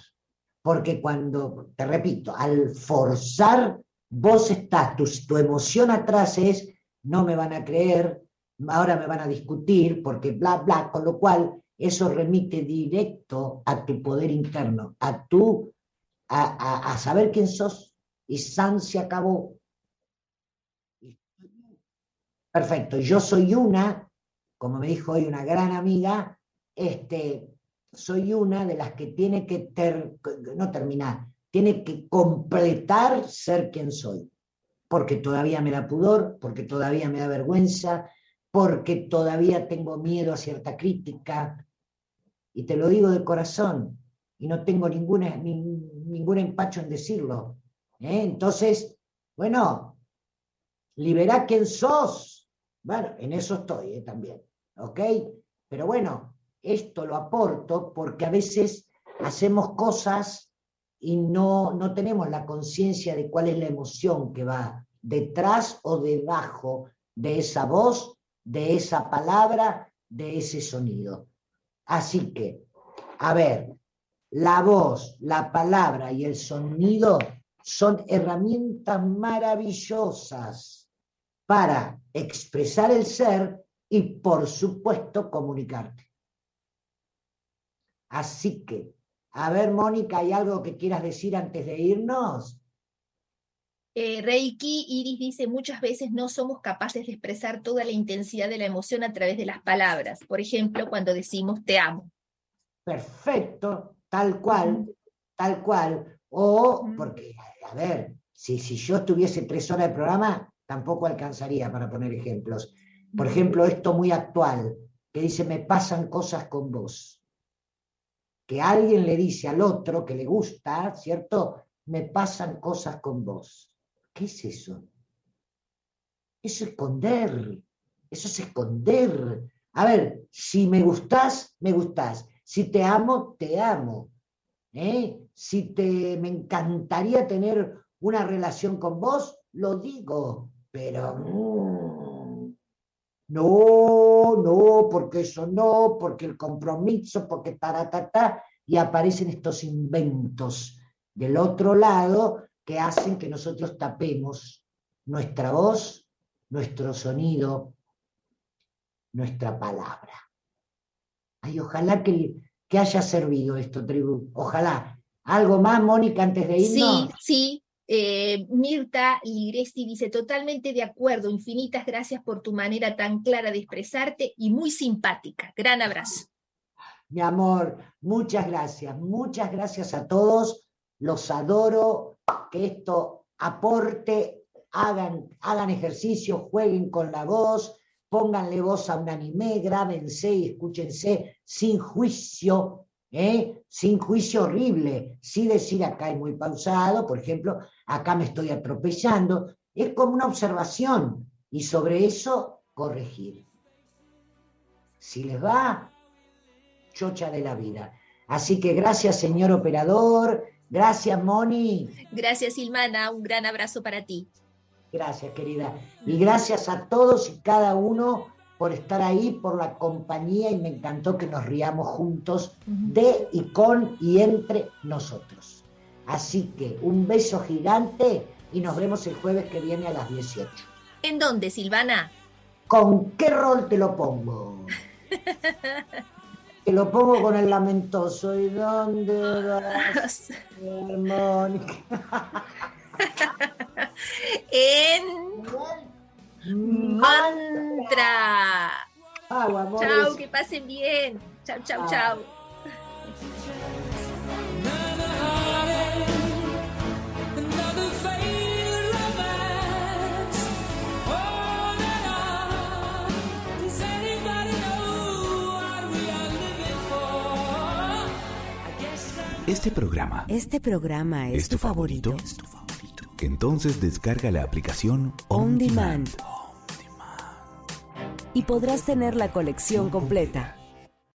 porque cuando, te repito, al forzar, vos estás, tu, tu emoción atrás es, no me van a creer, ahora me van a discutir, porque bla, bla, con lo cual eso remite directo a tu poder interno, a tu, a, saber quién sos, y San se acabó. Perfecto, yo soy una, como me dijo hoy una gran amiga, este, soy una de las que tiene que, ter- no terminar, tiene que completar ser quien soy, porque todavía me da pudor, porque todavía me da vergüenza, porque todavía tengo miedo a cierta crítica, y te lo digo de corazón, y no tengo ninguna, nin- ningún empacho en decirlo. ¿eh? Entonces, bueno, liberá quién sos. Bueno, en eso estoy ¿eh? también, ¿ok? Pero bueno, esto lo aporto porque a veces hacemos cosas y no, no tenemos la conciencia de cuál es la emoción que va detrás o debajo de esa voz, de esa palabra, de ese sonido. Así que, a ver, la voz, la palabra y el sonido son herramientas maravillosas para expresar el ser y, por supuesto, comunicarte. Así que, a ver, Mónica, ¿hay algo que quieras decir antes de irnos? Eh, Reiki, Iris dice, muchas veces no somos capaces de expresar toda la intensidad de la emoción a través de las palabras. Por ejemplo, cuando decimos te amo. Perfecto, tal cual, tal cual. O, porque, a ver, si, si yo estuviese tres horas de programa, tampoco alcanzaría para poner ejemplos. Por ejemplo, esto muy actual, que dice, me pasan cosas con vos. Que alguien le dice al otro que le gusta, ¿cierto? Me pasan cosas con vos. ¿Qué es eso? Eso es esconder. Eso es esconder. A ver, si me gustás, me gustás. Si te amo, te amo. ¿Eh? Si te, me encantaría tener una relación con vos, lo digo. Pero mm, no, no, porque eso no, porque el compromiso, porque taratata, y aparecen estos inventos del otro lado que hacen que nosotros tapemos nuestra voz, nuestro sonido, nuestra palabra. Ay, ojalá que, que haya servido esto, tribu. Ojalá. ¿Algo más, Mónica, antes de irnos? Sí, sí. eh, Mirta Ligresti dice, totalmente de acuerdo, infinitas gracias por tu manera tan clara de expresarte y muy simpática. Gran abrazo. Mi amor, muchas gracias, muchas gracias a todos. Los adoro, que esto aporte, hagan, hagan ejercicio, jueguen con la voz, pónganle voz a un anime, grábense y escúchense sin juicio, ¿eh? sin juicio horrible. Sí decir acá es muy pausado, por ejemplo, acá me estoy atropellando. Es como una observación y sobre eso corregir. Si les va, chocha de la vida. Así que gracias, señor operador. Gracias, Moni. Gracias, Silvana. Un gran abrazo para ti. Gracias, querida. Y gracias a todos y cada uno por estar ahí, por la compañía y me encantó que nos riamos juntos de y con y entre nosotros. Así que un beso gigante y nos vemos el jueves que viene a las 18. ¿En dónde, Silvana? ¿Con qué rol te lo pongo? Te lo pongo con el lamentoso. ¿Y dónde vas, Mónica? en mantra. Chau. Chau, que pasen bien. Chau, chau, chau. Guess I'm Este programa Este programa es, es tu favorito. Entonces descarga la aplicación On Demand. Y podrás tener la colección completa